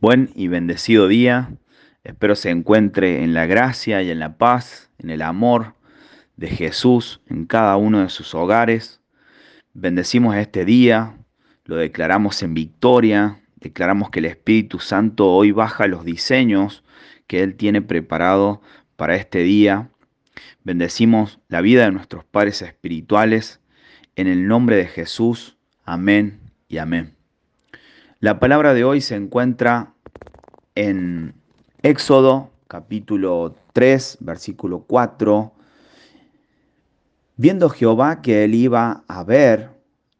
Buen y bendecido día. Espero se encuentre en la gracia y en la paz, en el amor de Jesús en cada uno de sus hogares. Bendecimos este día, lo declaramos en victoria, declaramos que el Espíritu Santo hoy baja los diseños que Él tiene preparado para este día. Bendecimos la vida de nuestros padres espirituales en el nombre de Jesús. Amén y amén. La palabra de hoy se encuentra en Éxodo capítulo 3, versículo 4. Viendo Jehová que él iba a ver,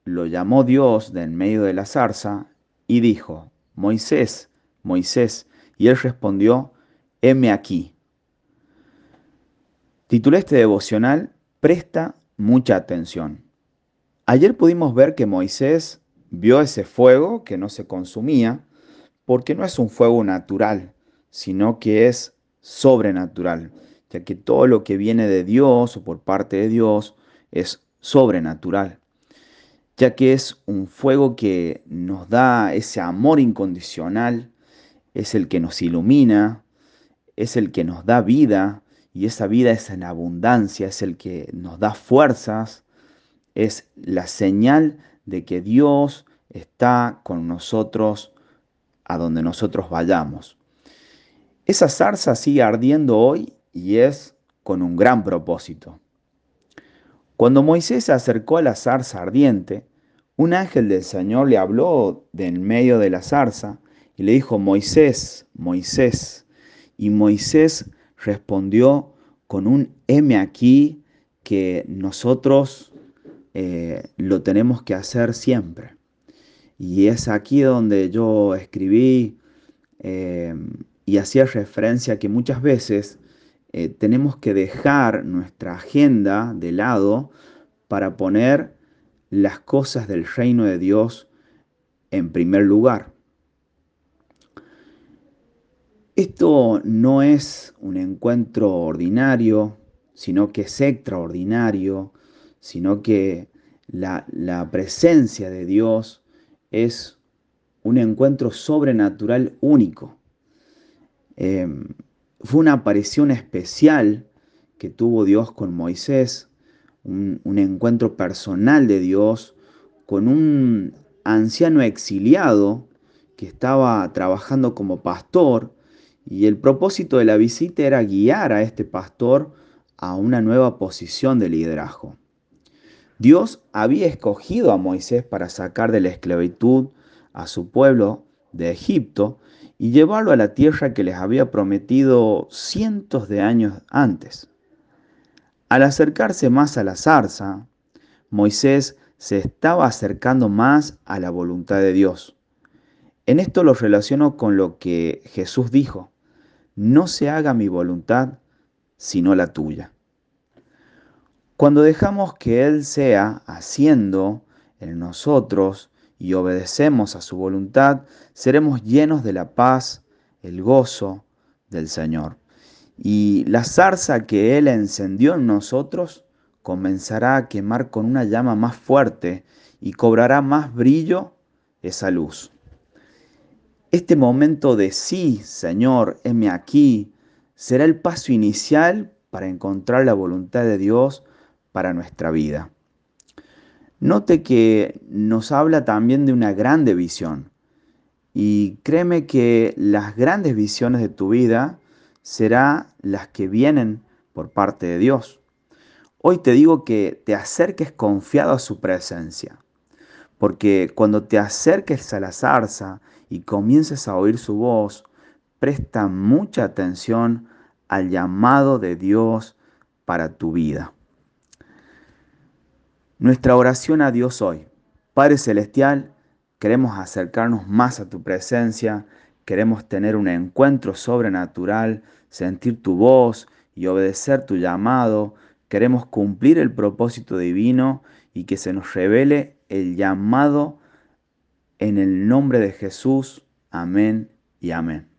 lo llamó Dios de en medio de la zarza y dijo, Moisés, Moisés. Y él respondió, heme aquí. Titulé este devocional, Presta mucha atención. Ayer pudimos ver que Moisés vio ese fuego que no se consumía, porque no es un fuego natural, sino que es sobrenatural, ya que todo lo que viene de Dios o por parte de Dios es sobrenatural, ya que es un fuego que nos da ese amor incondicional, es el que nos ilumina, es el que nos da vida, y esa vida es en abundancia, es el que nos da fuerzas, es la señal de que Dios está con nosotros a donde nosotros vayamos. Esa zarza sigue ardiendo hoy y es con un gran propósito. Cuando Moisés se acercó a la zarza ardiente, un ángel del Señor le habló de en medio de la zarza y le dijo, Moisés, Moisés. Y Moisés respondió con un M aquí que nosotros eh, lo tenemos que hacer siempre. Y es aquí donde yo escribí eh, y hacía referencia a que muchas veces eh, tenemos que dejar nuestra agenda de lado para poner las cosas del reino de Dios en primer lugar. Esto no es un encuentro ordinario, sino que es extraordinario, sino que la, presencia de Dios es un encuentro sobrenatural único. Em, fue una aparición especial que tuvo Dios con Moisés, un, un, encuentro personal de Dios con un anciano exiliado que estaba trabajando como pastor y el propósito de la visita era guiar a este pastor a una nueva posición de liderazgo. Dios había escogido a Moisés para sacar de la esclavitud a su pueblo de Egipto y llevarlo a la tierra que les había prometido cientos de años antes. Al acercarse más a la zarza, Moisés se estaba acercando más a la voluntad de Dios. En esto lo relaciono con lo que Jesús dijo, no se haga mi voluntad, sino la tuya. Cuando dejamos que Él sea haciendo en nosotros y obedecemos a su voluntad, seremos llenos de la paz, el gozo del Señor. Y la zarza que Él encendió en nosotros comenzará a quemar con una llama más fuerte y cobrará más brillo esa luz. Este momento de sí, Señor, heme aquí, será el paso inicial para encontrar la voluntad de Dios para nuestra vida. Note que nos habla también de una grande visión. Y créeme que las grandes visiones de tu vida serán las que vienen por parte de Dios. Hoy te digo que te acerques confiado a su presencia. Porque cuando te acerques a la zarza y comiences a oír su voz, presta mucha atención al llamado de Dios para tu vida. Nuestra oración a Dios hoy. Padre Celestial, queremos acercarnos más a tu presencia, queremos tener un encuentro sobrenatural, sentir tu voz y obedecer tu llamado, queremos cumplir el propósito divino y que se nos revele el llamado en el nombre de Jesús. Amén y amén.